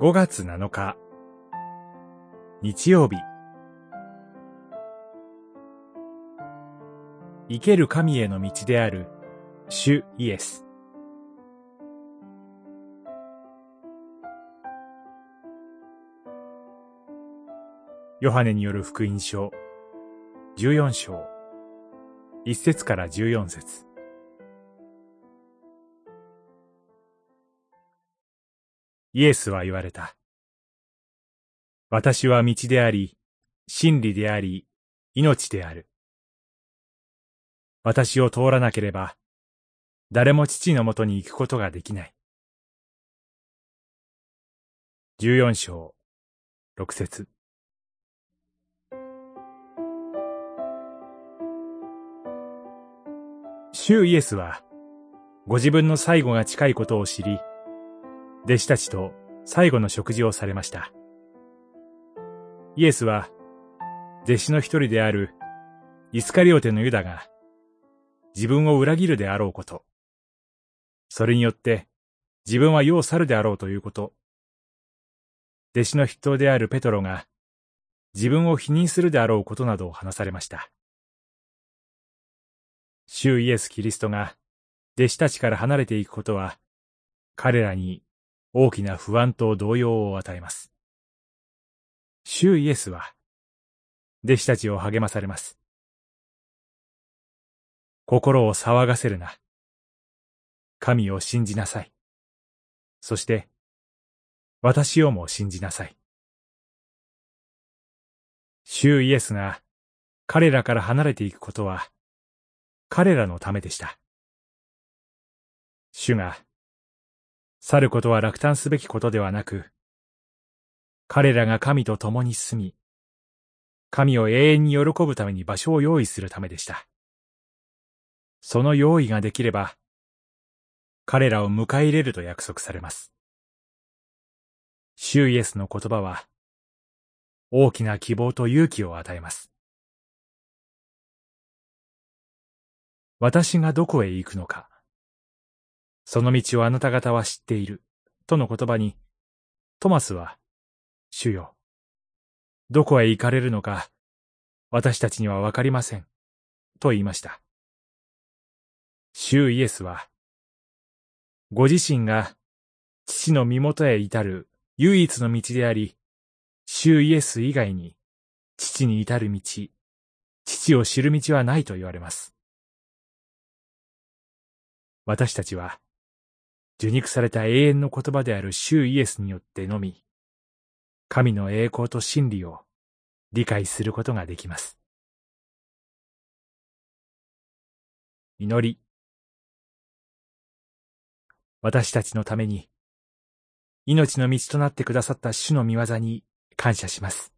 5月7日。日曜日。生ける神への道である主イエス。ヨハネによる福音書14章。1節から14節。イエスは言われた。私は道であり、真理であり、命である。私を通らなければ、誰も父のもとに行くことができない。十四章、六節。主イエスは、ご自分の最後が近いことを知り、弟子たちと最後の食事をされました。イエスは、弟子の一人であるイスカリオテのユダが自分を裏切るであろうこと、それによって自分は世を去るであろうということ、弟子の筆頭であるペトロが自分を否認するであろうことなどを話されました。主イエス・キリストが弟子たちから離れていくことは彼らに大きな不安と動揺を与えます。主イエスは、弟子たちを励まされます。心を騒がせるな。神を信じなさい。そして、私をも信じなさい。主イエスが彼らから離れていくことは、彼らのためでした。主が去ることは落胆すべきことではなく、彼らが神と共に住み、神を永遠に喜ぶために場所を用意するためでした。その用意ができれば、彼らを迎え入れると約束されます。主イエスの言葉は、大きな希望と勇気を与えます。私がどこへ行くのか。その道をあなた方は知っている、との言葉に、トマスは、主よ、どこへ行かれるのか、私たちにはわかりません、と言いました。主イエスは、ご自身が父の身元へ至る唯一の道であり、主イエス以外に父に至る道、父を知る道はないと言われます。私たちは、受肉された永遠の言葉である主イエスによってのみ、神の栄光と真理を理解することができます。祈り。私たちのために、命の道となってくださった主の御業に感謝します。